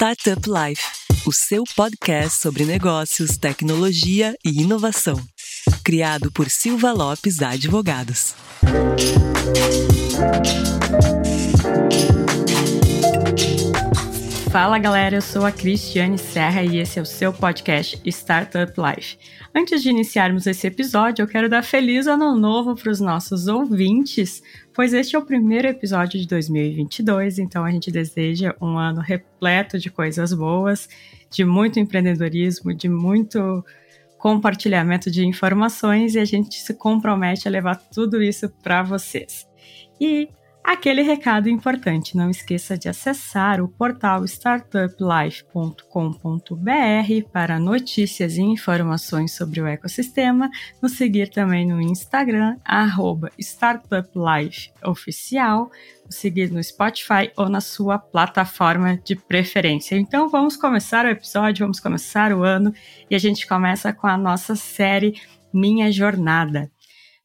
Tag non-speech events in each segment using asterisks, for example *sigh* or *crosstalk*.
Startup Life, o seu podcast sobre negócios, tecnologia e inovação. Criado por Silva Lopes Advogados. Fala galera, eu sou a Cristiane Serra e esse é o seu podcast Startup Life. Antes de iniciarmos esse episódio, eu quero dar feliz ano novo para os nossos ouvintes, pois este é o primeiro episódio de 2022, então a gente deseja um ano repleto de coisas boas, de muito empreendedorismo, de muito compartilhamento de informações e a gente se compromete a levar tudo isso para vocês. E Aquele recado importante, não esqueça de acessar o portal startuplife.com.br para notícias e informações sobre o ecossistema, nos seguir também no Instagram, startuplifeoficial, nos seguir no Spotify ou na sua plataforma de preferência. Então vamos começar o episódio, vamos começar o ano e a gente começa com a nossa série Minha Jornada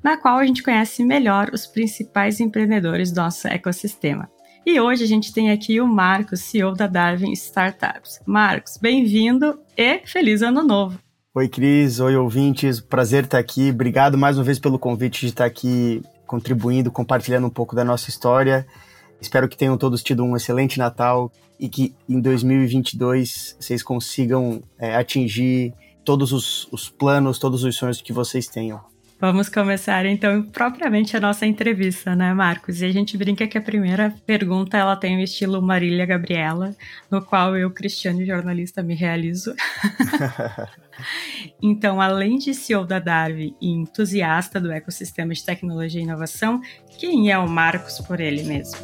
na qual a gente conhece melhor os principais empreendedores do nosso ecossistema. E hoje a gente tem aqui o Marcos, CEO da Darwin Startups. Marcos, bem-vindo e feliz ano novo. Oi, Cris. Oi, ouvintes. Prazer estar aqui. Obrigado mais uma vez pelo convite de estar aqui contribuindo, compartilhando um pouco da nossa história. Espero que tenham todos tido um excelente Natal e que em 2022 vocês consigam é, atingir todos os, os planos, todos os sonhos que vocês tenham. Vamos começar então propriamente a nossa entrevista, né, Marcos? E a gente brinca que a primeira pergunta ela tem o estilo Marília Gabriela, no qual eu, Cristiano, jornalista, me realizo. *laughs* então, além de CEO da Darwin e entusiasta do ecossistema de tecnologia e inovação, quem é o Marcos por ele mesmo?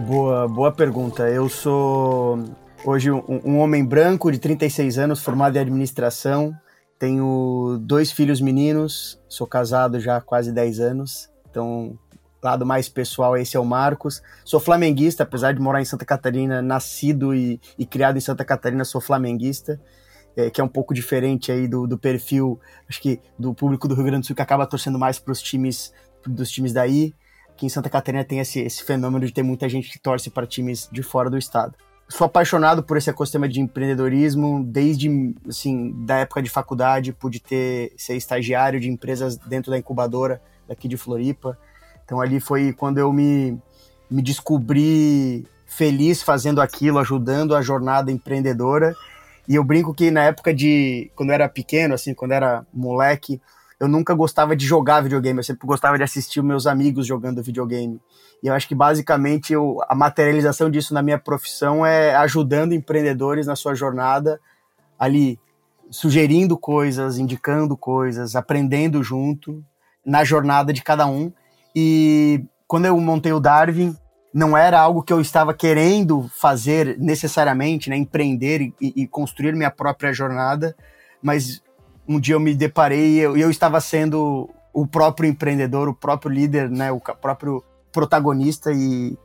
Boa, boa pergunta. Eu sou Hoje, um, um, homem branco de 36 anos, formado em administração. Tenho dois filhos meninos, sou casado já há quase 10 anos. Então, lado mais pessoal, esse é o Marcos. Sou flamenguista, apesar de morar em Santa Catarina, nascido e, e criado em Santa Catarina, sou flamenguista. É, que é um pouco diferente aí do, do perfil, acho que do público do Rio Grande do Sul que acaba torcendo mais para os times dos times daí. Aqui em Santa Catarina tem esse, esse fenômeno de ter muita gente que torce para times de fora do estado sou apaixonado por esse ecossistema de empreendedorismo desde assim da época de faculdade pude ter ser estagiário de empresas dentro da incubadora daqui de Floripa. Então ali foi quando eu me me descobri feliz fazendo aquilo ajudando a jornada empreendedora. E eu brinco que na época de quando eu era pequeno assim quando eu era moleque eu nunca gostava de jogar videogame eu sempre gostava de assistir meus amigos jogando videogame e eu acho que basicamente eu, a materialização disso na minha profissão é ajudando empreendedores na sua jornada, ali sugerindo coisas, indicando coisas, aprendendo junto na jornada de cada um. E quando eu montei o Darwin, não era algo que eu estava querendo fazer necessariamente, né, empreender e, e construir minha própria jornada, mas um dia eu me deparei e eu, eu estava sendo o próprio empreendedor, o próprio líder, né, o próprio protagonista e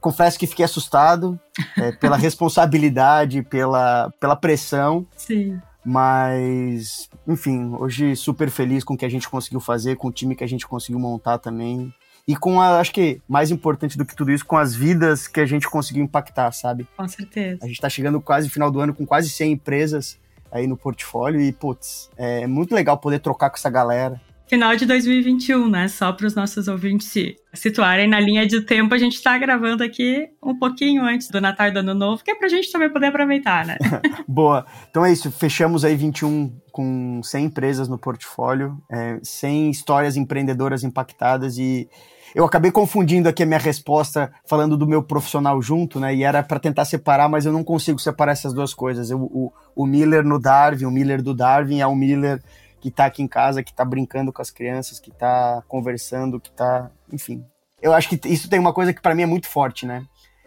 confesso que fiquei assustado é, pela *laughs* responsabilidade, pela, pela pressão. Sim. Mas, enfim, hoje super feliz com o que a gente conseguiu fazer, com o time que a gente conseguiu montar também. E com a, acho que mais importante do que tudo isso, com as vidas que a gente conseguiu impactar, sabe? Com certeza. A gente tá chegando quase no final do ano com quase 100 empresas aí no portfólio e, putz, é muito legal poder trocar com essa galera final de 2021, né? Só para os nossos ouvintes se situarem na linha de tempo, a gente está gravando aqui um pouquinho antes do Natal e do Ano Novo, que é para a gente também poder aproveitar, né? *laughs* Boa. Então é isso, fechamos aí 21 com 100 empresas no portfólio, é, 100 histórias empreendedoras impactadas e eu acabei confundindo aqui a minha resposta falando do meu profissional junto, né? E era para tentar separar, mas eu não consigo separar essas duas coisas. Eu, o, o Miller no Darwin, o Miller do Darwin é o Miller que tá aqui em casa, que tá brincando com as crianças, que tá conversando, que tá, enfim. Eu acho que isso tem uma coisa que para mim é muito forte, né?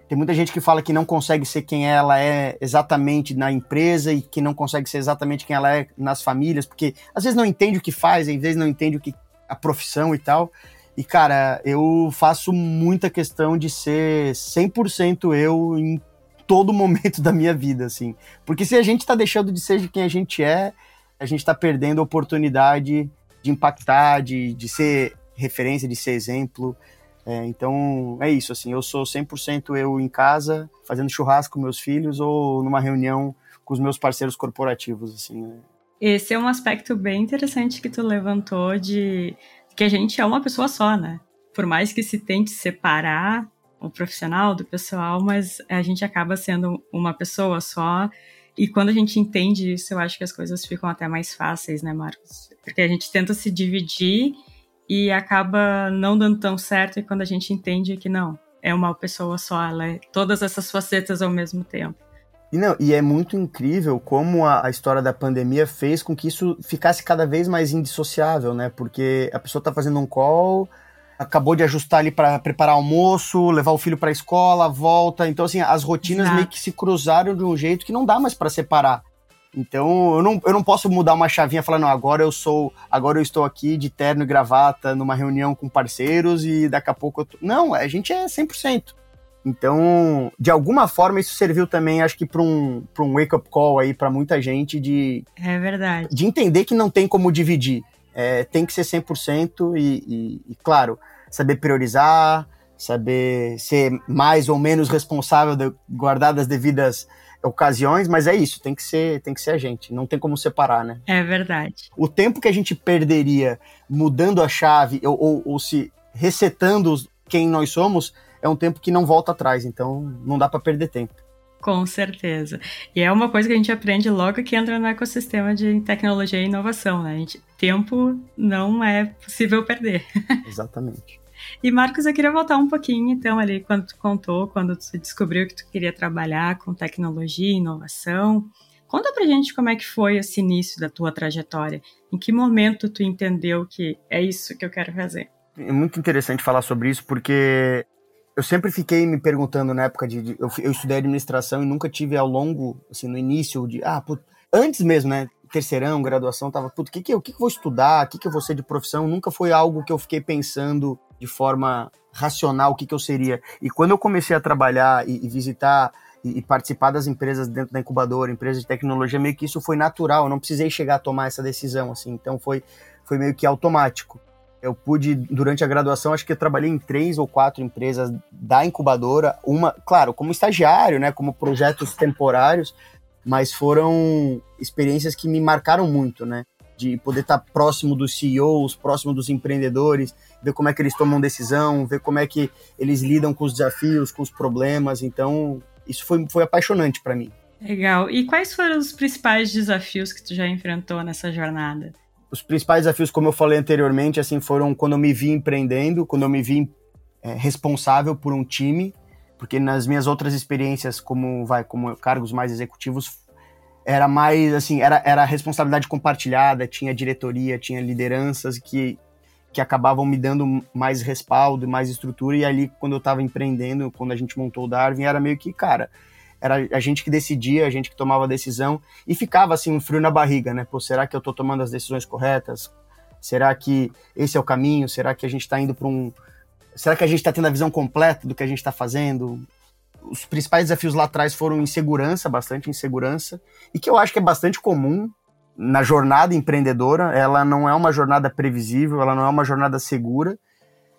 Tem muita gente que fala que não consegue ser quem ela é exatamente na empresa e que não consegue ser exatamente quem ela é nas famílias, porque às vezes não entende o que faz, às vezes não entende o que a profissão e tal. E cara, eu faço muita questão de ser 100% eu em todo *laughs* momento da minha vida, assim. Porque se a gente tá deixando de ser de quem a gente é, a gente está perdendo a oportunidade de impactar, de, de ser referência, de ser exemplo. É, então, é isso, assim, eu sou 100% eu em casa, fazendo churrasco com meus filhos ou numa reunião com os meus parceiros corporativos, assim. Né? Esse é um aspecto bem interessante que tu levantou de que a gente é uma pessoa só, né? Por mais que se tente separar o profissional do pessoal, mas a gente acaba sendo uma pessoa só. E quando a gente entende isso, eu acho que as coisas ficam até mais fáceis, né, Marcos? Porque a gente tenta se dividir e acaba não dando tão certo. E quando a gente entende que não, é uma pessoa só, ela é todas essas facetas ao mesmo tempo. E, não, e é muito incrível como a, a, história da pandemia fez com que isso ficasse cada vez mais indissociável, né? Porque a pessoa tá fazendo um call, acabou de ajustar ali para preparar almoço, levar o filho para a escola, volta. Então, assim, as rotinas Exato. meio que se cruzaram de um jeito que não dá mais para separar. Então, eu não, eu não posso mudar uma chavinha falando, não, agora eu sou, agora eu estou aqui de terno e gravata numa reunião com parceiros e daqui a pouco eu tô... Não, a gente é 100%. Então, de alguma forma, isso serviu também, acho que, para um, um wake-up call aí para muita gente de. É verdade. De entender que não tem como dividir. É, tem que ser 100% e, e, e, claro, saber priorizar, saber ser mais ou menos responsável, de guardar das devidas ocasiões, mas é isso, tem que ser, tem que ser a gente, não tem como separar, né? É verdade. O tempo que a gente perderia mudando a chave ou, ou, ou se resetando quem nós somos é um tempo que não volta atrás, então não dá para perder tempo. Com certeza. E é uma coisa que a gente aprende logo que entra no ecossistema de tecnologia e inovação, né? A gente, tempo não é possível perder. *laughs* Exatamente. e Marcos, eu queria voltar um pouquinho, então, ali, quando tu contou, quando tu descobriu que tu queria trabalhar com tecnologia e inovação. Conta pra gente como é que foi esse início da tua trajetória. Em que momento tu entendeu que é isso que eu quero fazer? É muito interessante falar sobre isso, porque eu sempre fiquei me perguntando na época de. de eu, eu, estudei administração e nunca tive ao longo, assim, no início de. Ah, put, antes mesmo, né? Terceirão, graduação, tava, puto, o que que, eu, que que vou estudar? O que que eu vou ser de profissão? Nunca foi algo que eu fiquei pensando de forma racional o que que eu seria. E quando eu comecei a trabalhar e, e visitar e, e, participar das empresas dentro da incubadora, empresas de tecnologia, meio que isso foi natural. Eu não precisei chegar a tomar essa decisão, assim. Então foi, foi meio que automático. Eu pude, durante a graduação, acho que eu trabalhei em três ou quatro empresas da incubadora. Uma, claro, como estagiário, né, como projetos temporários, mas foram experiências que me marcaram muito, né? De poder estar próximo dos CEOs, próximo dos empreendedores, ver como é que eles tomam decisão, ver como é que eles lidam com os desafios, com os problemas. Então, isso foi, foi apaixonante para mim. Legal. E quais foram os principais desafios que tu já enfrentou nessa jornada? Os principais desafios, como eu falei anteriormente, assim, foram quando eu me vi empreendendo, quando eu me vi é, responsável por um time, porque nas minhas outras experiências, como vai, como cargos mais executivos, era mais assim, era, era responsabilidade compartilhada, tinha diretoria, tinha lideranças que, que acabavam me dando mais respaldo, mais estrutura, e ali, quando eu estava empreendendo, quando a gente montou o Darwin, era meio que, cara, era a gente que decidia, a gente que tomava a decisão e ficava assim um frio na barriga, né? Pô, será que eu tô tomando as decisões corretas? Será que esse é o caminho? Será que a gente está indo para um Será que a gente está tendo a visão completa do que a gente está fazendo? Os principais desafios lá atrás foram insegurança, bastante insegurança, e que eu acho que é bastante comum na jornada empreendedora. Ela não é uma jornada previsível, ela não é uma jornada segura.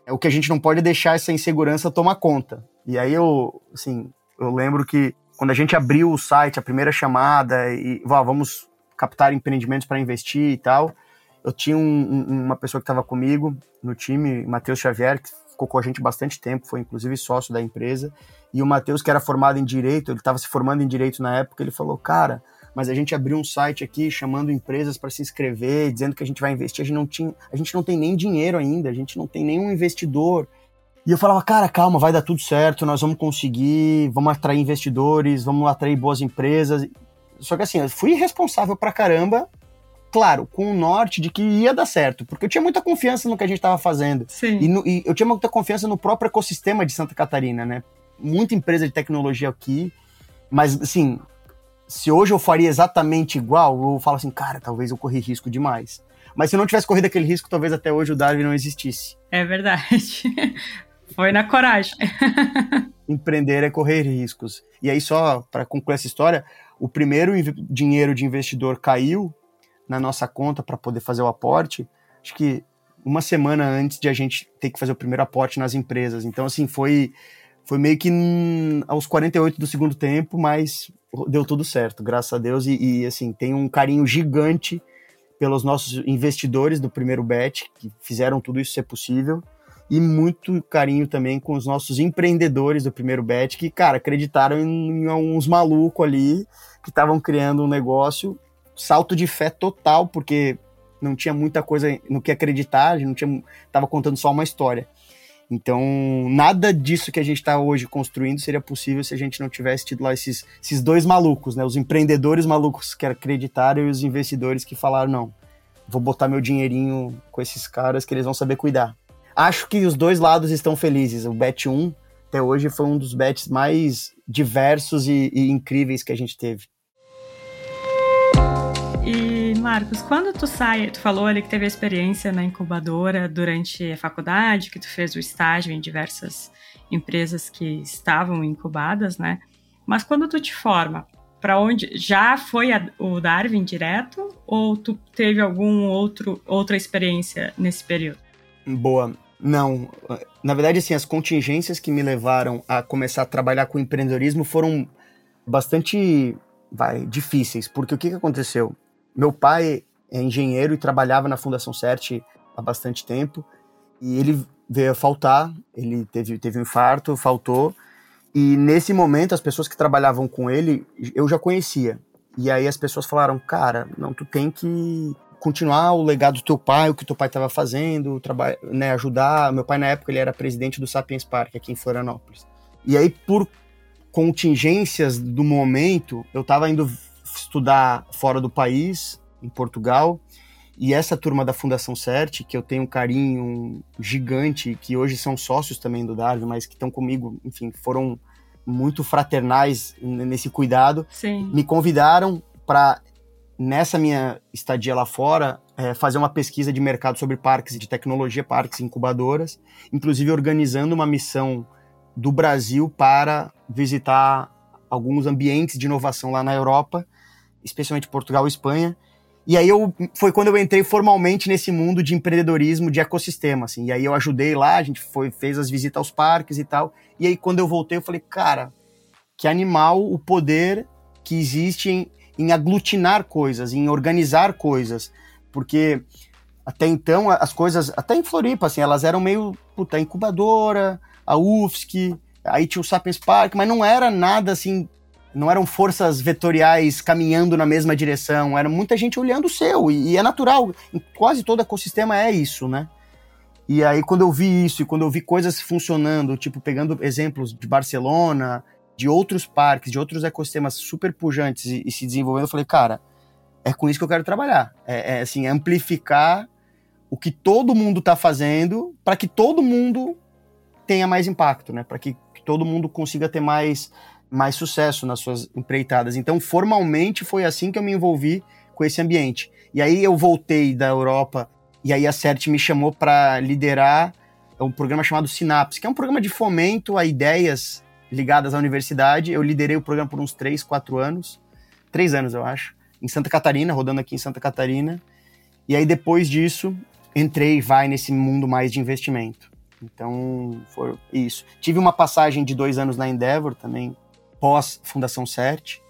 O que a gente não pode deixar essa insegurança tomar conta. E aí eu, assim, eu lembro que quando a gente abriu o site, a primeira chamada, e vamos captar empreendimentos para investir e tal, eu tinha um, um, uma pessoa que estava comigo no time, Matheus Xavier, que ficou com a gente bastante tempo, foi inclusive sócio da empresa, e o Matheus, que era formado em Direito, ele estava se formando em Direito na época, ele falou, cara, mas a gente abriu um site aqui chamando empresas para se inscrever, dizendo que a gente vai investir, a gente, não tinha, a gente não tem nem dinheiro ainda, a gente não tem nenhum investidor, e eu falava, cara, calma, vai dar tudo certo, nós vamos conseguir, vamos atrair investidores, vamos atrair boas empresas. Só que assim, eu fui responsável pra caramba, claro, com o norte de que ia dar certo, porque eu tinha muita confiança no que a gente estava fazendo. Sim. E, no, e eu tinha muita confiança no próprio ecossistema de Santa Catarina, né? Muita empresa de tecnologia aqui, mas assim, se hoje eu faria exatamente igual, eu falo assim, cara, talvez eu corri risco demais. Mas se eu não tivesse corrido aquele risco, talvez até hoje o Darwin não existisse. É verdade. *laughs* Foi na coragem. *laughs* Empreender é correr riscos. E aí, só para concluir essa história, o primeiro dinheiro de investidor caiu na nossa conta para poder fazer o aporte. Acho que uma semana antes de a gente ter que fazer o primeiro aporte nas empresas. Então, assim, foi, foi meio que aos 48 do segundo tempo, mas deu tudo certo, graças a Deus. E, e, assim, tem um carinho gigante pelos nossos investidores do primeiro bet, que fizeram tudo isso ser possível. E muito carinho também com os nossos empreendedores do primeiro bet, que, cara, acreditaram em, uns malucos ali que estavam criando um negócio. Salto de fé total, porque não tinha muita coisa no que acreditar, a gente não tinha, tava contando só uma história. Então, nada disso que a gente está hoje construindo seria possível se a gente não tivesse tido lá esses, esses dois malucos, né? Os empreendedores malucos que acreditaram e os investidores que falaram, não, vou botar meu dinheirinho com esses caras que eles vão saber cuidar. Acho que os dois lados estão felizes. O Bet 1, até hoje, foi um dos bets mais diversos e, e incríveis que a gente teve. Marcos, quando tu sai, tu falou ali que teve a experiência na incubadora durante a faculdade, que tu fez o estágio em diversas empresas que estavam incubadas, né? Mas quando tu te forma, para onde já foi a, o Darwin direto ou tu teve algum outro outra experiência nesse período? Boa. Não, na verdade assim, as contingências que me levaram a começar a trabalhar com empreendedorismo foram bastante vai, difíceis, porque o que, que aconteceu? Meu pai é engenheiro e trabalhava na Fundação CERT há bastante tempo. E ele veio a faltar, ele teve, teve um infarto, faltou. E nesse momento, as pessoas que trabalhavam com ele, eu já conhecia. E aí as pessoas falaram, cara, não, tu tem que continuar o legado do teu pai, o que teu pai estava fazendo, né, ajudar. Meu pai, na época, ele era presidente do Sapiens Park, aqui em Florianópolis. E aí, por contingências do momento, eu estava indo estudar fora do país, em Portugal. E essa turma da Fundação CERT, que eu tenho um carinho gigante, que hoje são sócios também do Darwin, mas que estão comigo, enfim, foram muito fraternais nesse cuidado, Sim. me convidaram para, nessa minha estadia lá fora, é, fazer uma pesquisa de mercado sobre parques de tecnologia, parques incubadoras, inclusive organizando uma missão do Brasil para visitar alguns ambientes de inovação lá na Europa especialmente Portugal e Espanha. E aí eu foi quando eu entrei formalmente nesse mundo de empreendedorismo de ecossistema, assim. E aí eu ajudei lá, a gente foi fez as visitas aos parques e tal. E aí quando eu voltei eu falei, cara, que animal o poder que existe em, em aglutinar coisas, em organizar coisas, porque até então as coisas, até em Floripa, assim, elas eram meio puta, incubadora, a UFSC, aí tinha o Sapiens Park, mas não era nada assim não eram forças vetoriais caminhando na mesma direção, era muita gente olhando o seu, e, e é natural, quase todo ecossistema é isso, né? E aí, quando eu vi isso, e quando eu vi coisas funcionando, tipo, pegando exemplos de Barcelona, de outros parques, de outros ecossistemas super pujantes e, e se desenvolvendo, eu falei, cara, é com isso que eu quero trabalhar. É, é assim, amplificar o que todo mundo está fazendo para que todo mundo tenha mais impacto, né? Para que, que todo mundo consiga ter mais mais sucesso nas suas empreitadas. Então, formalmente, foi assim que eu me envolvi com esse ambiente. E aí eu voltei da Europa e aí a CERT me chamou para liderar um programa chamado Sinapse, que é um programa de fomento a ideias ligadas à universidade. Eu liderei o programa por uns três, quatro anos, três anos eu acho, em Santa Catarina, rodando aqui em Santa Catarina. E aí depois disso entrei vai nesse mundo mais de investimento. Então foi isso. Tive uma passagem de dois anos na Endeavor também, pós Fundação CERT.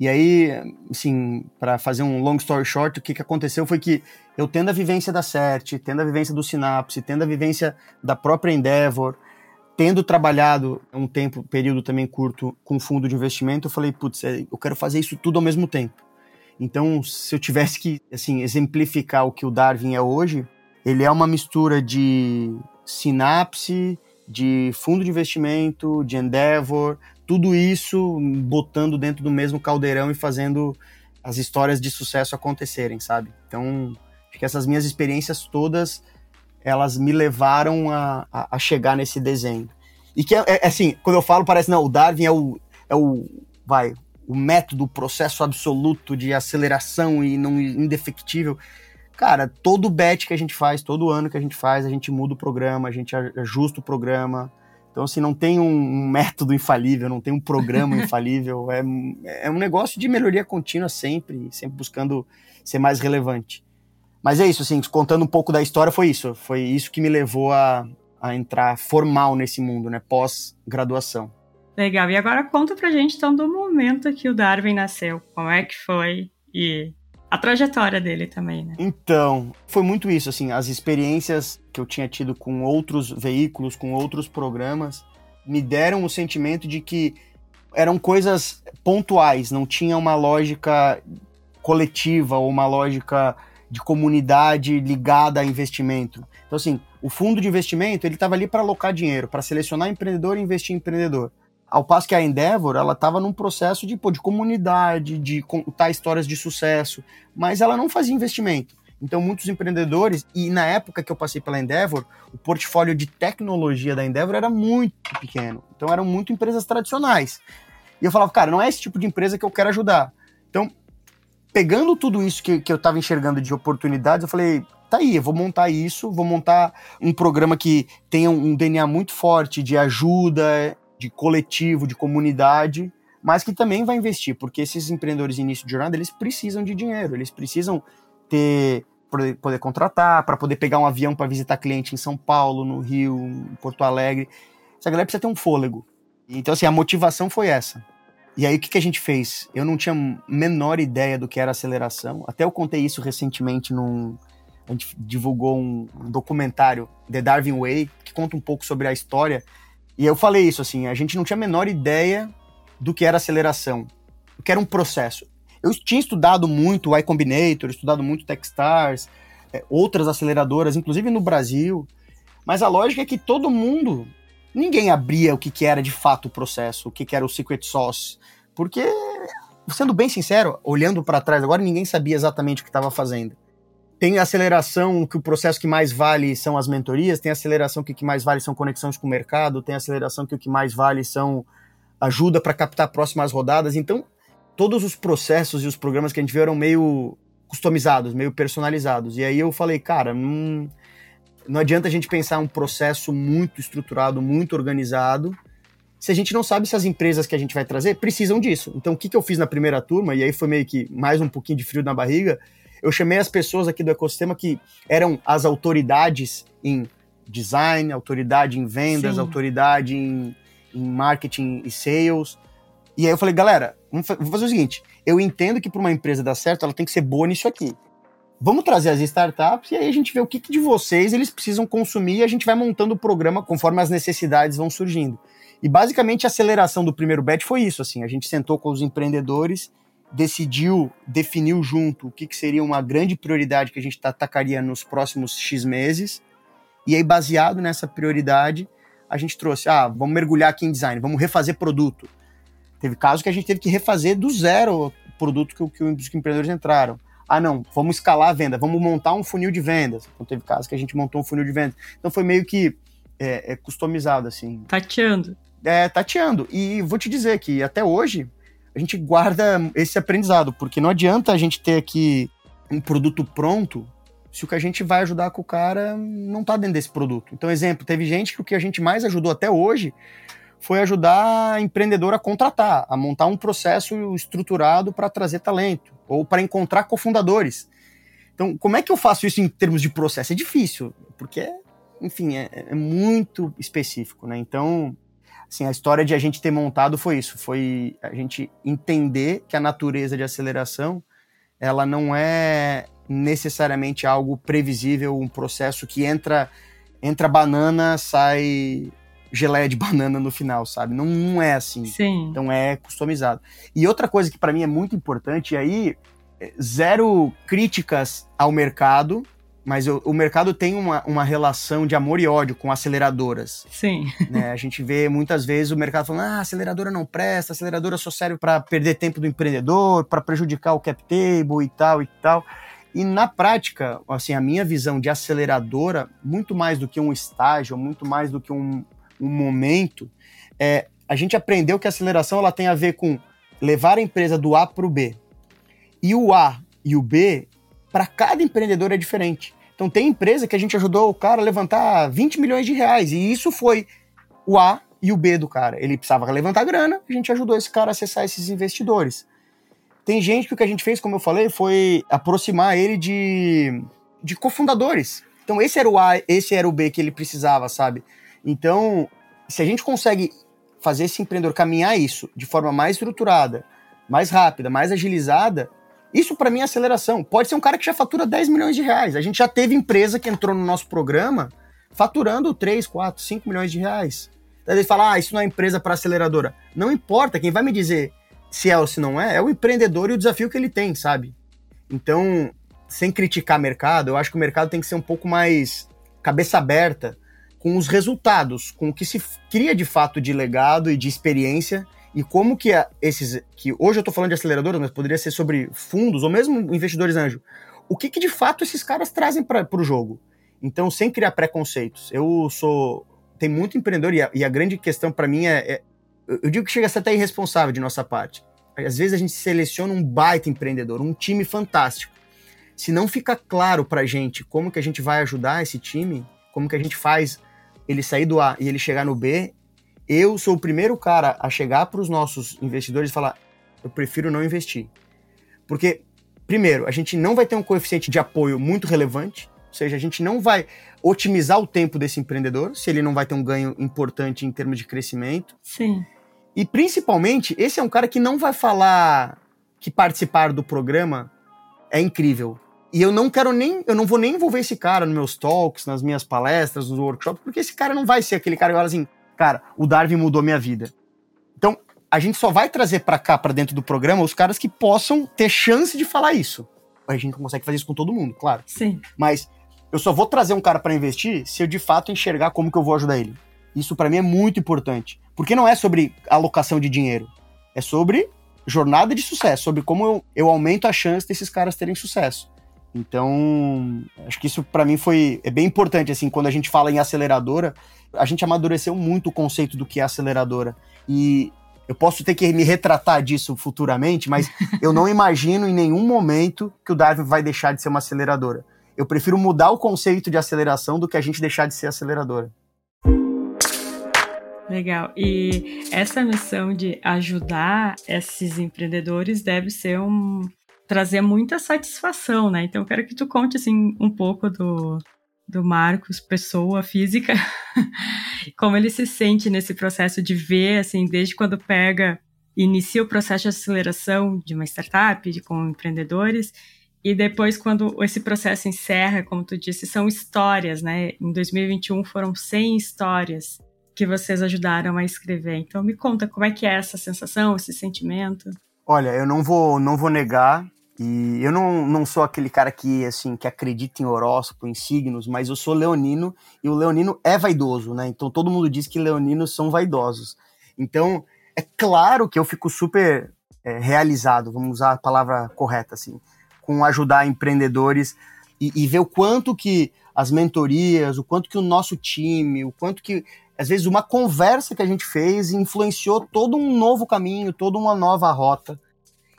E aí, assim, para fazer um long story short, o que, que aconteceu foi que eu tendo a vivência da CERT, tendo a vivência do Sinapse, tendo a vivência da própria Endeavor, tendo trabalhado um tempo, período também curto com fundo de investimento, eu falei, putz, é, eu quero fazer isso tudo ao mesmo tempo. Então, se eu tivesse que, assim, exemplificar o que o Darwin é hoje, ele é uma mistura de Sinapse, de fundo de investimento, de Endeavor, tudo isso botando dentro do mesmo caldeirão e fazendo as histórias de sucesso acontecerem, sabe? Então, acho que essas minhas experiências todas, elas me levaram a, a, a chegar nesse desenho. E que, é, é, assim, quando eu falo, parece, não, o Darwin é o, é o vai, o método, o processo absoluto de aceleração e não indefectível. Cara, todo bet que a gente faz, todo ano que a gente faz, a gente muda o programa, a gente ajusta o programa, então, assim, não tem um, método infalível, não tem um programa *laughs* infalível. É, é um negócio de melhoria contínua sempre, sempre buscando ser mais relevante. Mas é isso, assim, contando um pouco da história, foi isso. Foi isso que me levou a, a entrar formal nesse mundo, né? Pós-graduação. Legal. E agora conta pra gente, então, do momento que o Darwin nasceu. Como é que foi e a trajetória dele também, né? Então, foi muito isso, assim, as experiências que eu tinha tido com outros veículos, com outros programas, me deram o sentimento de que eram coisas pontuais, não tinha uma lógica coletiva ou uma lógica de comunidade ligada a investimento. Então, assim, o fundo de investimento, ele estava ali para alocar dinheiro, para selecionar empreendedor e investir em empreendedor. Ao passo que a Endeavor, ela estava num processo de, pô, de comunidade, de contar histórias de sucesso, mas ela não fazia investimento. Então, muitos empreendedores, e na época que eu passei pela Endeavor, o portfólio de tecnologia da Endeavor era muito pequeno. Então, eram muito empresas tradicionais. E eu falava, cara, não é esse tipo de empresa que eu quero ajudar. Então, pegando tudo isso que, que eu estava enxergando de oportunidades, eu falei, tá aí, eu vou montar isso, vou montar um programa que tenha um DNA muito forte de ajuda, de coletivo, de comunidade, mas que também vai investir, porque esses empreendedores de início de jornada, eles precisam de dinheiro, eles precisam ter poder, contratar, para poder pegar um avião para visitar cliente em São Paulo, no Rio, em Porto Alegre. Essa galera precisa ter um fôlego. Então, assim, a motivação foi essa. E aí, o que, que a gente fez? Eu não tinha menor ideia do que era aceleração. Até eu contei isso recentemente num. A gente divulgou um, um documentário, The Darwin Way, que conta um pouco sobre a história. E eu falei isso, assim, a gente não tinha a menor ideia do que era aceleração, o que era um processo. Eu tinha estudado muito Y Combinator, estudado muito Techstars, é, outras aceleradoras, inclusive no Brasil, mas a lógica é que todo mundo ninguém abria o que, que era de fato o processo, o que, que era o secret sauce, porque, sendo bem sincero, olhando para trás agora, ninguém sabia exatamente o que estava fazendo. Tem aceleração que o processo que mais vale são as mentorias, tem aceleração que o que mais vale são conexões com o mercado, tem aceleração que o que mais vale são ajuda para captar próximas rodadas. Então, todos os processos e os programas que a gente viu eram meio customizados, meio personalizados. E aí eu falei, cara, não, não adianta a gente pensar um processo muito estruturado, muito organizado, se a gente não sabe se as empresas que a gente vai trazer precisam disso. Então, o que, que eu fiz na primeira turma, e aí foi meio que mais um pouquinho de frio na barriga, eu chamei as pessoas aqui do ecossistema que eram as autoridades em design, autoridade em vendas, Sim. autoridade em, em marketing e sales. E aí eu falei, galera, vamos fazer o seguinte: eu entendo que para uma empresa dar certo, ela tem que ser boa nisso aqui. Vamos trazer as startups e aí a gente vê o que, que de vocês eles precisam consumir e a gente vai montando o programa conforme as necessidades vão surgindo. E basicamente a aceleração do primeiro bet foi isso, assim, a gente sentou com os empreendedores, decidiu, definiu junto o que, que seria uma grande prioridade que a gente atacaria nos próximos X meses, e aí baseado nessa prioridade, a gente trouxe, ah, vamos mergulhar aqui em design, vamos refazer produto. Teve casos que a gente teve que refazer do zero o produto que, que os empreendedores entraram. Ah, não, vamos escalar a venda, vamos montar um funil de vendas. Então teve casos que a gente montou um funil de vendas. Então foi meio que é, é customizado, assim. Tateando é, tateando. E vou te dizer que até hoje a gente guarda esse aprendizado, porque não adianta a gente ter aqui um produto pronto se o que a gente vai ajudar com o cara não tá dentro desse produto. Então, exemplo, teve gente que o que a gente mais ajudou até hoje foi ajudar a empreendedor a contratar, a montar um processo estruturado para trazer talento ou para encontrar cofundadores. Então, como é que eu faço isso em termos de processo? É difícil, porque, enfim, é, é muito específico, né? Então, assim, a história de a gente ter montado foi isso, foi a gente entender que a natureza de aceleração, ela não é necessariamente algo previsível, um processo que entra entra banana, sai geleia de *laughs* banana no final, sabe? Não, não é assim. Sim. Então é customizado. E outra coisa que para mim é muito importante, e aí é zero críticas ao mercado, mas o, o, mercado tem uma, uma relação de amor e ódio com aceleradoras. Sim. Né? A gente vê muitas vezes o mercado falando: ah, aceleradora não presta, aceleradora só serve para perder tempo do empreendedor, para prejudicar o cap table e tal e tal. E na prática, assim, a minha visão de aceleradora, muito mais do que um estágio, muito mais do que um, um momento, é a gente aprendeu que a aceleração ela tem a ver com levar a empresa do A para o B. E o A e o B para cada empreendedor é diferente. Então tem empresa que a gente ajudou o cara a levantar 20 milhões de reais, e isso foi o A e o B do cara. Ele precisava levantar grana, a gente ajudou esse cara a acessar esses investidores. Tem gente que o que a gente fez, como eu falei, foi aproximar ele de de cofundadores. Então esse era o A, esse era o B que ele precisava, sabe? Então, se a gente consegue fazer esse empreendedor caminhar isso de forma mais estruturada, mais rápida, mais agilizada, isso para mim é aceleração. Pode ser um cara que já fatura 10 milhões de reais. A gente já teve empresa que entrou no nosso programa faturando 3, 4, 5 milhões de reais. Às vezes fala, ah, isso não é empresa para aceleradora. Não importa, quem vai me dizer se é ou se não é, é o empreendedor e o desafio que ele tem, sabe? Então, sem criticar mercado, eu acho que o mercado tem que ser um pouco mais cabeça aberta com os resultados, com o que se cria de fato de legado e de experiência e como que esses que hoje eu estou falando de aceleradoras, mas poderia ser sobre fundos ou mesmo investidores anjo. O que, que de fato esses caras trazem para o jogo? Então, sem criar preconceitos. Eu sou tem muito empreendedor e a, e a grande questão para mim é, é, eu digo que chega a ser até irresponsável de nossa parte. Às vezes a gente seleciona um baita empreendedor, um time fantástico. Se não fica claro para gente como que a gente vai ajudar esse time, como que a gente faz ele sair do A e ele chegar no B, eu sou o primeiro cara a chegar para os nossos investidores e falar: eu prefiro não investir. Porque, primeiro, a gente não vai ter um coeficiente de apoio muito relevante, ou seja, a gente não vai otimizar o tempo desse empreendedor, se ele não vai ter um ganho importante em termos de crescimento. Sim. E principalmente, esse é um cara que não vai falar que participar do programa é incrível. E eu não quero nem, eu não vou nem envolver esse cara nos meus talks, nas minhas palestras, nos workshops, porque esse cara não vai ser aquele cara que fala assim, cara, o Darwin mudou minha vida. Então, a gente só vai trazer para cá, para dentro do programa, os caras que possam ter chance de falar isso. A gente não consegue fazer isso com todo mundo, claro. Sim. Mas eu só vou trazer um cara para investir se eu de fato enxergar como que eu vou ajudar ele. Isso para mim é muito importante. Porque não é sobre alocação de dinheiro. É sobre jornada de sucesso, sobre como eu, eu aumento a chance desses caras terem sucesso. Então, acho que isso para mim foi é bem importante assim, quando a gente fala em aceleradora, a gente amadureceu muito o conceito do que é aceleradora. E eu posso ter que me retratar disso futuramente, mas *laughs* eu não imagino em nenhum momento que o Darwin vai deixar de ser uma aceleradora. Eu prefiro mudar o conceito de aceleração do que a gente deixar de ser aceleradora. Legal. E essa missão de ajudar esses empreendedores deve ser um trazer muita satisfação, né? Então eu quero que tu conte assim um pouco do do Marcos, pessoa física, *laughs* como ele se sente nesse processo de ver assim, desde quando pega inicia o processo de aceleração de uma startup, de com empreendedores, e depois, quando esse processo encerra, como tu disse, são histórias, né? Em 2021 foram 100 histórias que vocês ajudaram a escrever. Então me conta como é que é essa sensação, esse sentimento. Olha, eu não vou, não vou negar e eu não, não sou aquele cara que assim que acredita em horóscopo, em signos, mas eu sou leonino e o leonino é vaidoso, né? Então todo mundo diz que leoninos são vaidosos. Então é claro que eu fico super é, realizado, vamos usar a palavra correta assim com ajudar empreendedores e, e, ver o quanto que as mentorias, o quanto que o nosso time, o quanto que às vezes uma conversa que a gente fez influenciou todo um novo caminho, toda uma nova rota.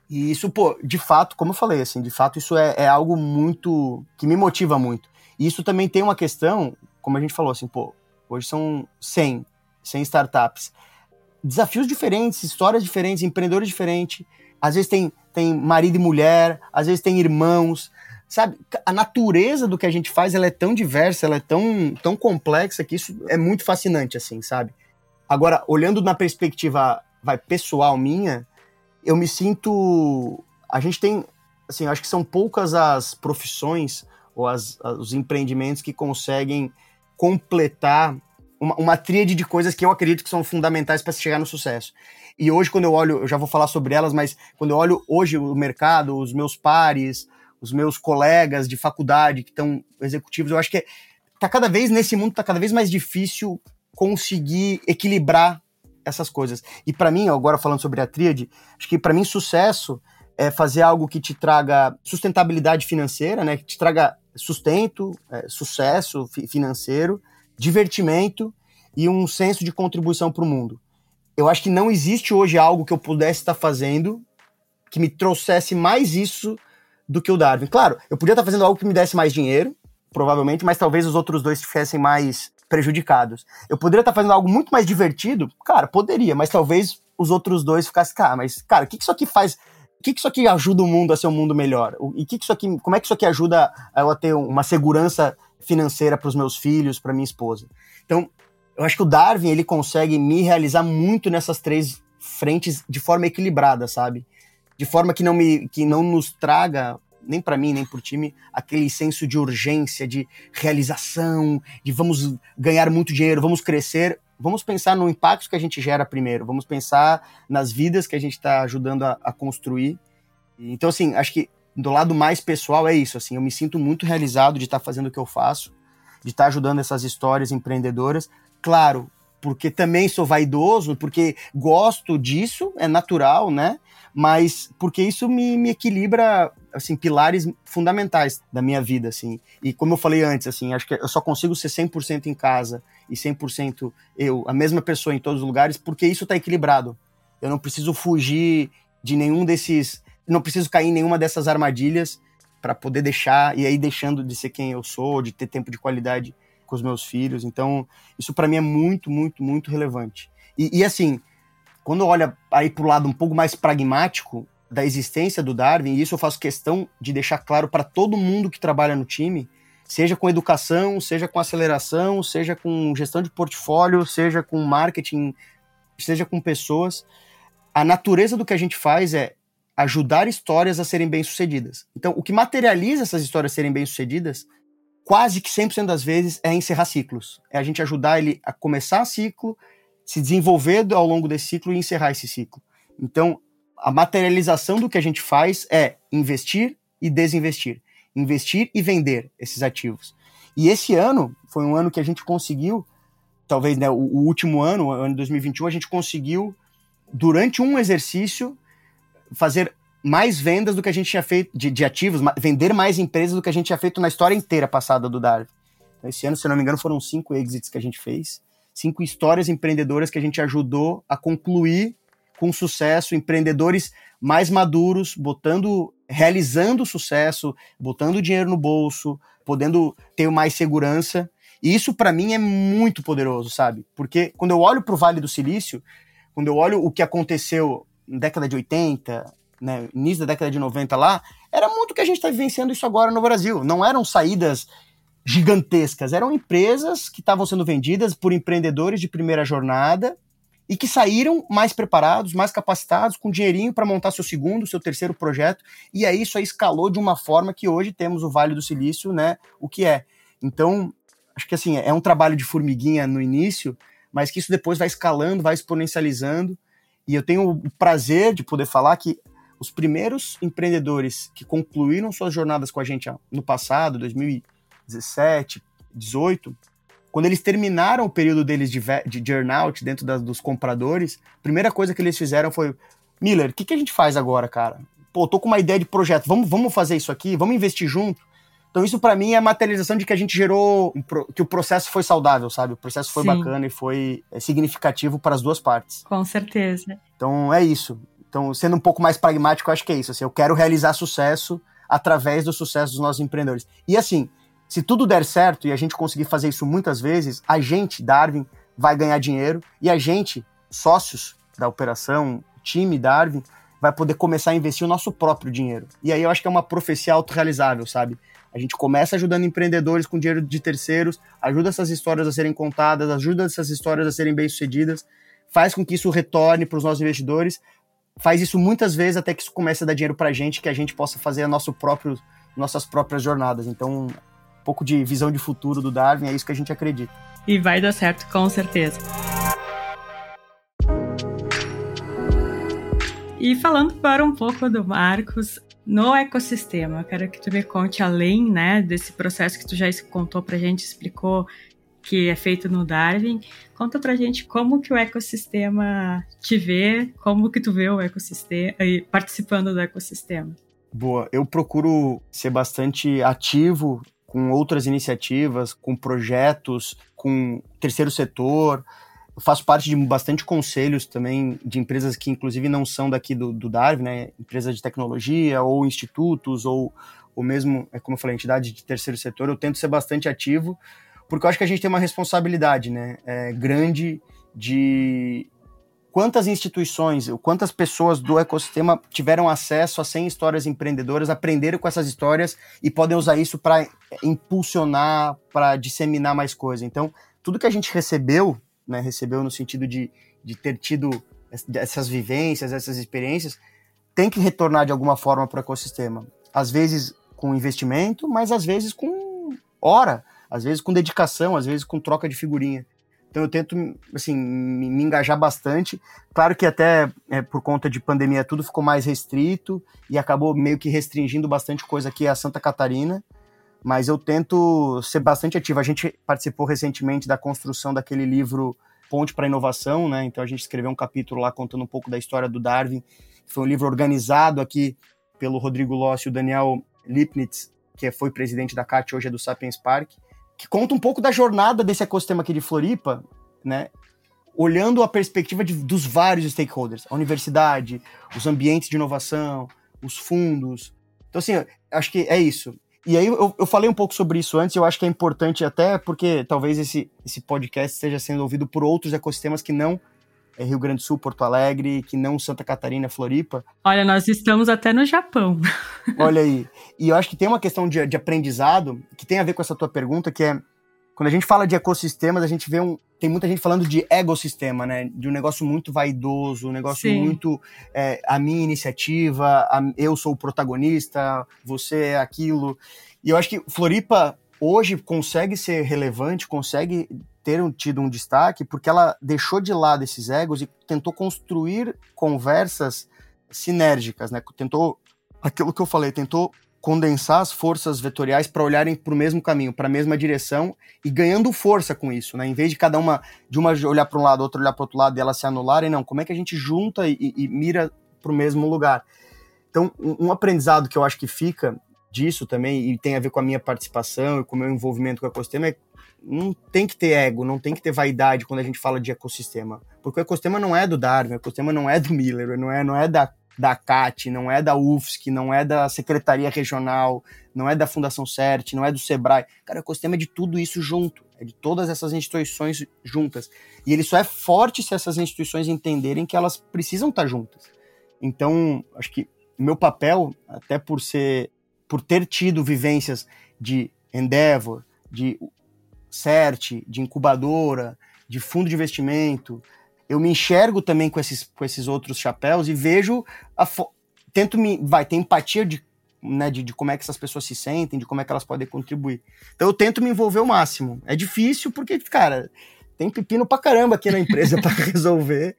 E isso, pô, de fato, como eu falei, assim, de fato isso é, é algo muito que me motiva muito. E isso também tem uma questão, como a gente falou, assim, pô, hoje são 100, 100 startups. Desafios diferentes, histórias diferentes, empreendedores diferentes. Às vezes tem tem marido e mulher, às vezes tem irmãos, sabe? A natureza do que a gente faz, ela é tão diversa, ela é tão, tão complexa que isso é muito fascinante, assim, sabe? Agora, olhando na perspectiva, vai, pessoal minha, eu me sinto... A gente tem, assim, acho que são poucas as profissões ou as, os empreendimentos que conseguem completar uma, uma tríade de coisas que eu acredito que são fundamentais para chegar no sucesso. E hoje, quando eu olho, eu já vou falar sobre elas, mas quando eu olho hoje o mercado, os meus pares, os meus colegas de faculdade que estão executivos, eu acho que tá cada vez nesse mundo tá cada vez mais difícil conseguir equilibrar essas coisas. E para mim, agora falando sobre a tríade, acho que para mim sucesso é fazer algo que te traga sustentabilidade financeira, né, que te traga sustento, é, sucesso financeiro, divertimento e um senso de contribuição para o mundo eu acho que não existe hoje algo que eu pudesse estar fazendo que me trouxesse mais isso do que o Darwin. Claro, eu podia estar fazendo algo que me desse mais dinheiro, provavelmente, mas talvez os outros dois estivessem mais prejudicados. Eu poderia estar fazendo algo muito mais divertido? Cara, poderia, mas talvez os outros dois ficassem, cara, mas, cara, o que isso aqui faz que, que isso aqui ajuda o mundo a ser um mundo melhor? E que que isso aqui, como é que isso aqui ajuda eu a ter uma segurança financeira para os meus filhos, para minha esposa? Então, eu acho que o Darwin ele consegue me realizar muito nessas três frentes de forma equilibrada, sabe? De forma que não me que não nos traga nem para mim, nem para o time, aquele senso de urgência, de realização, de vamos ganhar muito dinheiro, vamos crescer. Vamos pensar no impacto que a gente gera primeiro, vamos pensar nas vidas que a gente está ajudando a, a construir. Então, assim, acho que do lado mais pessoal é isso, assim, eu me sinto muito realizado de estar tá fazendo o que eu faço, de estar tá ajudando essas histórias empreendedoras. Claro, porque também sou vaidoso, porque gosto disso, é natural, né? Mas porque isso me, me equilibra, assim, pilares fundamentais da minha vida, assim. E como eu falei antes, assim, acho que eu só consigo ser 100% em casa e 100% eu, a mesma pessoa em todos os lugares, porque isso está equilibrado. Eu não preciso fugir de nenhum desses, não preciso cair em nenhuma dessas armadilhas para poder deixar e aí deixando de ser quem eu sou, de ter tempo de qualidade com os meus filhos. Então, isso para mim é muito, muito, muito relevante. E, e assim, quando olha aí para o lado um pouco mais pragmático da existência do Darwin, e isso eu faço questão de deixar claro para todo mundo que trabalha no time, seja com educação, seja com aceleração, seja com gestão de portfólio, seja com marketing, seja com pessoas, a natureza do que a gente faz é ajudar histórias a serem bem-sucedidas. Então, o que materializa essas histórias serem bem-sucedidas quase que 100% das vezes é encerrar ciclos. É a gente ajudar ele a começar ciclo, se desenvolver ao longo desse ciclo e encerrar esse ciclo. Então, a materialização do que a gente faz é investir e desinvestir. Investir e vender esses ativos. E esse ano foi um ano que a gente conseguiu, talvez né, o, o último ano, o ano 2021, a gente conseguiu, durante um exercício, fazer mais vendas do que a gente tinha feito de, de, ativos, vender mais empresas do que a gente tinha feito na história inteira passada do Darwin. Então, esse ano, se não me engano, foram cinco exits que a gente fez, cinco histórias empreendedoras que a gente ajudou a concluir com sucesso, empreendedores mais maduros, botando, realizando sucesso, botando dinheiro no bolso, podendo ter mais segurança. E isso para mim é muito poderoso, sabe? Porque quando eu olho para o Vale do Silício, quando eu olho o que aconteceu na década de 80, né, início da década de 90 lá, era muito o que a gente está vivenciando isso agora no Brasil. Não eram saídas gigantescas, eram empresas que estavam sendo vendidas por empreendedores de primeira jornada e que saíram mais preparados, mais capacitados, com dinheirinho para montar seu segundo, seu terceiro projeto, e aí isso aí escalou de uma forma que hoje temos o Vale do Silício, né, o que é. Então, acho que assim, é um trabalho de formiguinha no início, mas que isso depois vai escalando, vai exponencializando, e eu tenho o prazer de poder falar que os primeiros empreendedores que concluíram suas jornadas com a gente no passado, 2017, 18, quando eles terminaram o período deles de, de earnout dentro das, dos compradores, a primeira coisa que eles fizeram foi: Miller, o que, que a gente faz agora, cara? Pô, tô com uma ideia de projeto, vamos, vamos fazer isso aqui, vamos investir junto. Então, isso para mim é a materialização de que a gente gerou, que o processo foi saudável, sabe? O processo foi Sim. bacana e foi é, significativo para as duas partes. Com certeza. Então, é isso. Então, sendo um pouco mais pragmático, acho que é isso. Assim, eu quero realizar sucesso através do sucesso dos nossos empreendedores. E assim, se tudo der certo e a gente conseguir fazer isso muitas vezes, a gente, Darwin, vai ganhar dinheiro e a gente, sócios da operação, time Darwin, vai poder começar a investir o nosso próprio dinheiro. E aí eu acho que é uma profecia autorrealizável, sabe? A gente começa ajudando empreendedores com dinheiro de terceiros, ajuda essas histórias a serem contadas, ajuda essas histórias a serem bem-sucedidas, faz com que isso retorne para os nossos investidores, faz isso muitas vezes até que isso comece a dar dinheiro para a gente, que a gente possa fazer a nosso próprio, nossas próprias jornadas. Então, um pouco de visão de futuro do Darwin, é isso que a gente acredita. E vai dar certo, com certeza. E falando para um pouco do Marcos, no ecossistema, eu quero que tu me conte além, né, desse processo que tu já contou pra gente, explicou que é feito no Darwin. Conta pra gente como que o ecossistema te vê, como que tu vê o ecossistema, participando do ecossistema. Boa, eu procuro ser bastante ativo com outras iniciativas, com projetos, com terceiro setor. Eu faço parte de bastante conselhos também de empresas que, inclusive, não são daqui do, do Darwin, né? Empresas de tecnologia ou institutos ou, ou mesmo, é como eu falei, entidade de terceiro setor. Eu tento ser bastante ativo porque eu acho que a gente tem uma responsabilidade, né, é, grande de quantas instituições, quantas pessoas do ecossistema tiveram acesso a 100 histórias empreendedoras, aprenderam com essas histórias e podem usar isso para impulsionar, para disseminar mais coisa. Então, tudo que a gente recebeu, né, recebeu no sentido de, de ter tido essas vivências, essas experiências, tem que retornar de alguma forma para o ecossistema. Às vezes com investimento, mas às vezes com hora, às vezes com dedicação, às vezes com troca de figurinha. Então eu tento, assim, me, engajar bastante. Claro que até é, por conta de pandemia tudo ficou mais restrito e acabou meio que restringindo bastante coisa aqui a Santa Catarina. Mas eu tento ser bastante ativo. A gente participou recentemente da construção daquele livro Ponte para Inovação, né? Então a gente escreveu um capítulo lá contando um pouco da história do Darwin. Foi um livro organizado aqui pelo Rodrigo Lossi e o Daniel Lipnitz, que foi presidente da CAT, hoje é do Sapiens Park que conta um pouco da jornada desse ecossistema aqui de Floripa, né? Olhando a perspectiva de, dos vários stakeholders, a universidade, os ambientes de inovação, os fundos. Então, assim, acho que é isso. E aí eu, eu falei um pouco sobre isso antes, eu acho que é importante até porque talvez esse, esse podcast esteja sendo ouvido por outros ecossistemas que não Rio Grande do Sul, Porto Alegre, que não Santa Catarina, Floripa. Olha, nós estamos até no Japão. *laughs* Olha aí. E eu acho que tem uma questão de, de aprendizado que tem a ver com essa tua pergunta, que é quando a gente fala de ecossistemas, a gente vê um. Tem muita gente falando de ecossistema, né? De um negócio muito vaidoso, um negócio Sim. muito. É, a minha iniciativa, a, eu sou o protagonista, você é aquilo. E eu acho que Floripa hoje consegue ser relevante, consegue ter tido um destaque porque ela deixou de lado esses egos e tentou construir conversas sinérgicas, né? Tentou aquilo que eu falei, tentou condensar as forças vetoriais para olharem para o mesmo caminho, para a mesma direção e ganhando força com isso, né? Em vez de cada uma de uma olhar para um lado, outra olhar para outro lado e elas se anularem, não. Como é que a gente junta e, e mira para o mesmo lugar? Então, um, um aprendizado que eu acho que fica disso também e tem a ver com a minha participação e com o meu envolvimento com o ecossistema é não tem que ter ego, não tem que ter vaidade quando a gente fala de ecossistema. Porque o ecossistema não é do Darwin, o ecossistema não é do Miller, não é, não é da, da CAT, não é da UFSC, não é da Secretaria Regional, não é da Fundação CERT, não é do SEBRAE. Cara, o ecossistema é de tudo isso junto, é de todas essas instituições juntas. E ele só é forte se essas instituições entenderem que elas precisam estar juntas. Então, acho que meu papel, até por ser, por ter tido vivências de Endeavor, de CERT, de incubadora, de fundo de investimento. Eu me enxergo também com esses, com esses outros chapéus e vejo, tento me, vai, ter empatia de, né, de, de como é que essas pessoas se sentem, de como é que elas podem contribuir. Então eu tento me envolver o máximo. É difícil porque, cara, tem pepino pra caramba aqui na empresa *laughs* para resolver,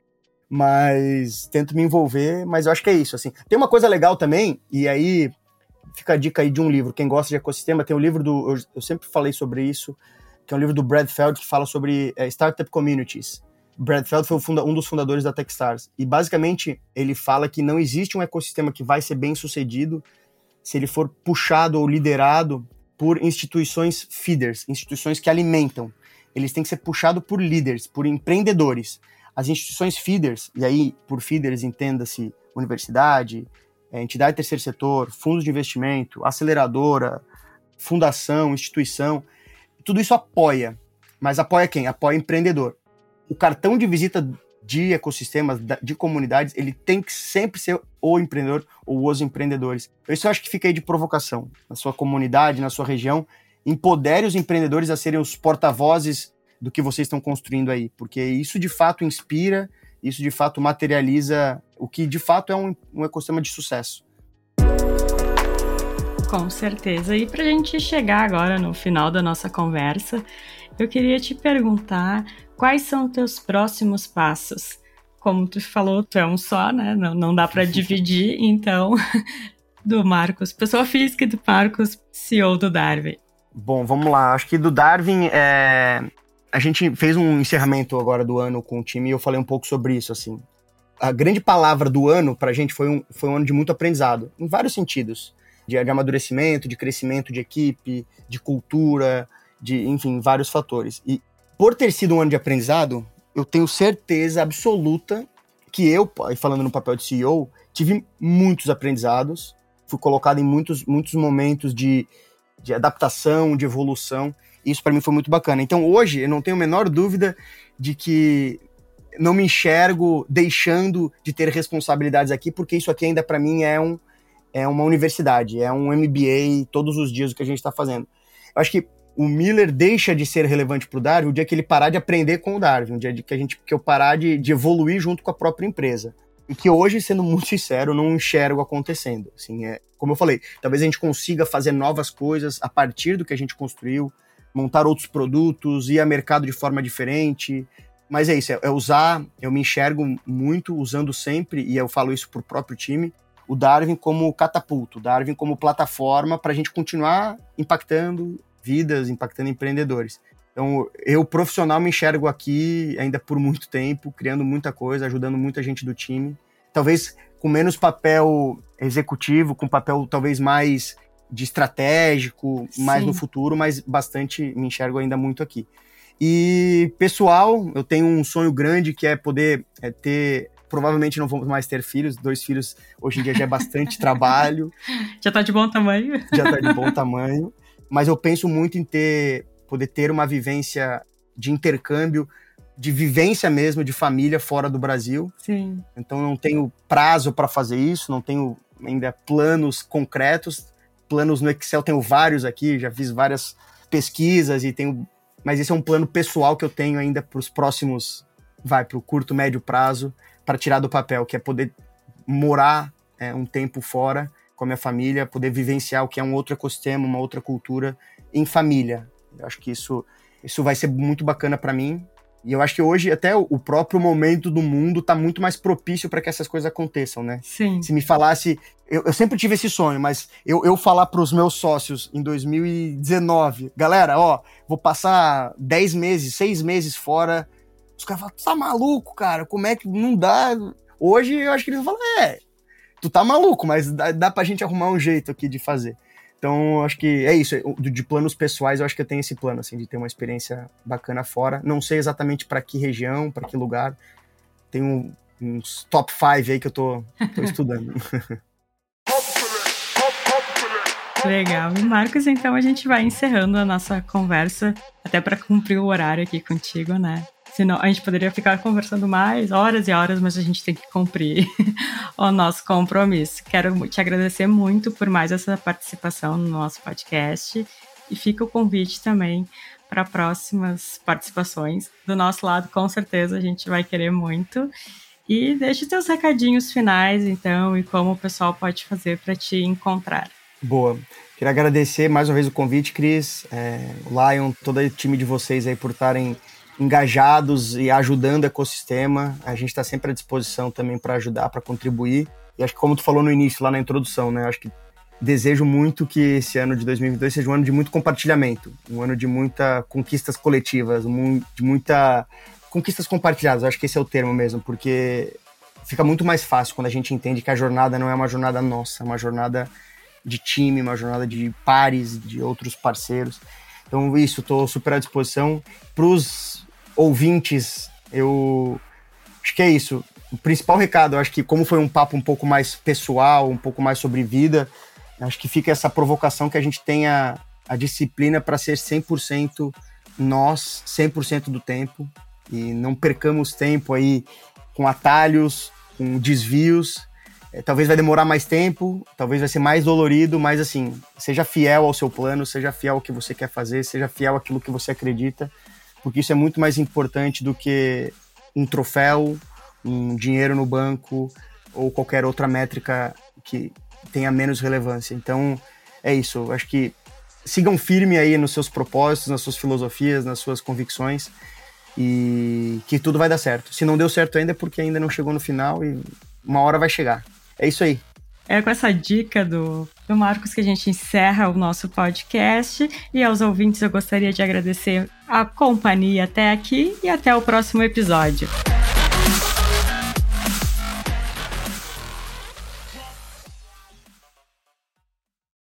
mas tento me envolver, mas eu acho que é isso, assim. Tem uma coisa legal também, e aí fica a dica aí de um livro, quem gosta de ecossistema, tem o um livro do, eu, eu sempre falei sobre isso, que é um livro do Brad Feld que fala sobre é, startup communities. Brad Feld foi funda, um dos fundadores da Techstars e basicamente ele fala que não existe um ecossistema que vai ser bem sucedido se ele for puxado ou liderado por instituições feeders, instituições que alimentam. Eles têm que ser puxados por líderes, por empreendedores. As instituições feeders, e aí por feeders entenda-se universidade, é, entidade terceiro setor, fundos de investimento, aceleradora, fundação, instituição, tudo isso apoia. Mas apoia quem? Apoia empreendedor. O cartão de visita de ecossistemas, de comunidades, ele tem que sempre ser o empreendedor ou os empreendedores. Isso eu acho que fica aí de provocação. Na sua comunidade, na sua região, empodere os empreendedores a serem os porta-vozes do que vocês estão construindo aí, porque isso de fato inspira, isso de fato materializa o que de fato é um, um ecossistema de sucesso. Com certeza. E para a gente chegar agora no final da nossa conversa, eu queria te perguntar quais são os teus próximos passos. Como tu falou, tu é um só, né? Não, não dá para *laughs* dividir, então, *laughs* do Marcos, pessoa física do Marcos, CEO do Darwin. Bom, vamos lá. Acho que do Darwin, é... a gente fez um encerramento agora do ano com o time e eu falei um pouco sobre isso, assim. A grande palavra do ano para a gente foi um, foi um ano de muito aprendizado, em vários sentidos de, de amadurecimento, de crescimento de equipe, de cultura, de, enfim, vários fatores. E por ter sido um ano de aprendizado, eu tenho certeza absoluta que eu, falando no papel de CEO, tive muitos aprendizados, fui colocado em muitos, muitos momentos de, de adaptação, de evolução. Isso para mim foi muito bacana. Então hoje eu não tenho a menor dúvida de que não me enxergo deixando de ter responsabilidades aqui, porque isso aqui ainda para mim é um é uma universidade, é um MBA todos os dias o que a gente está fazendo. Eu acho que o Miller deixa de ser relevante para o Darwin o dia que ele parar de aprender com o Darwin, o dia que a gente que eu parar de, de evoluir junto com a própria empresa. E que hoje, sendo muito sincero, não enxergo acontecendo. Assim, é, como eu falei, talvez a gente consiga fazer novas coisas a partir do que a gente construiu, montar outros produtos, ir a mercado de forma diferente. Mas é isso, é, é usar, eu me enxergo muito usando sempre, e eu falo isso para o próprio time, o Darwin como catapulto, o Darwin como plataforma para a gente continuar impactando vidas, impactando empreendedores. Então, eu profissional me enxergo aqui ainda por muito tempo, criando muita coisa, ajudando muita gente do time. Talvez com menos papel executivo, com papel talvez mais de estratégico, Sim. mais no futuro, mas bastante me enxergo ainda muito aqui. E pessoal, eu tenho um sonho grande que é poder é, ter provavelmente não vamos mais ter filhos. Dois filhos hoje em dia já é bastante *laughs* trabalho. Já tá de bom tamanho. Já tá de bom tamanho. Mas eu penso muito em ter, poder ter uma vivência de intercâmbio, de vivência mesmo de família fora do Brasil. Sim. Então não tenho prazo para fazer isso, não tenho ainda planos concretos. Planos no Excel tenho vários aqui, já fiz várias pesquisas e tenho, mas esse é um plano pessoal que eu tenho ainda para os próximos, vai para o curto médio prazo para tirar do papel, que é poder morar é, um tempo fora com a minha família, poder vivenciar o que é um outro ecossistema, uma outra cultura em família. Eu acho que isso, isso vai ser muito bacana para mim. E eu acho que hoje até o próprio momento do mundo está muito mais propício para que essas coisas aconteçam, né? Sim. Se me falasse, eu, eu sempre tive esse sonho, mas eu, eu falar para os meus sócios em 2019, galera, ó, vou passar 10 meses, 6 meses fora os caras falam, tu tá maluco, cara? Como é que não dá? Hoje eu acho que eles vão falar, é, tu tá maluco, mas dá, dá pra gente arrumar um jeito aqui de fazer. Então, acho que é isso. De planos pessoais, eu acho que eu tenho esse plano, assim, de ter uma experiência bacana fora. Não sei exatamente para que região, para que lugar. Tem uns top 5 aí que eu tô, tô *laughs* estudando. Legal. E Marcos, então a gente vai encerrando a nossa conversa, até para cumprir o horário aqui contigo, né? Senão a gente poderia ficar conversando mais horas e horas, mas a gente tem que cumprir *laughs* o nosso compromisso. Quero te agradecer muito por mais essa participação no nosso podcast e fica o convite também para próximas participações. Do nosso lado, com certeza, a gente vai querer muito. E deixe seus recadinhos finais, então, e como o pessoal pode fazer para te encontrar. Boa. Queria agradecer mais uma vez o convite, Cris, é, Lion, todo o time de vocês aí por estarem engajados e ajudando o ecossistema. A gente está sempre à disposição também para ajudar, para contribuir. E acho que como tu falou no início, lá na introdução, né? Acho que desejo muito que esse ano de 2022 seja um ano de muito compartilhamento, um ano de muita conquistas coletivas, de muita conquistas compartilhadas. Acho que esse é o termo mesmo, porque fica muito mais fácil quando a gente entende que a jornada não é uma jornada nossa, é uma jornada de time, uma jornada de pares, de outros parceiros. Então, isso, estou super à disposição. Para os ouvintes, eu acho que é isso. O principal recado, acho que como foi um papo um pouco mais pessoal, um pouco mais sobre vida, acho que fica essa provocação que a gente tenha a disciplina para ser 100% nós, 100% do tempo, e não percamos tempo aí com atalhos, com desvios. É, talvez vai demorar mais tempo, talvez vai ser mais dolorido, mas assim, seja fiel ao seu plano, seja fiel ao que você quer fazer, seja fiel àquilo que você acredita porque isso é muito mais importante do que um troféu, um dinheiro no banco ou qualquer outra métrica que tenha menos relevância. Então, é isso. Eu acho que sigam firme aí nos seus propósitos, nas suas filosofias, nas suas convicções e que tudo vai dar certo. Se não deu certo ainda é porque ainda não chegou no final e uma hora vai chegar. É isso aí. É com essa dica do, do Marcos que a gente encerra o nosso podcast. E aos ouvintes eu gostaria de agradecer a companhia até aqui e até o próximo episódio.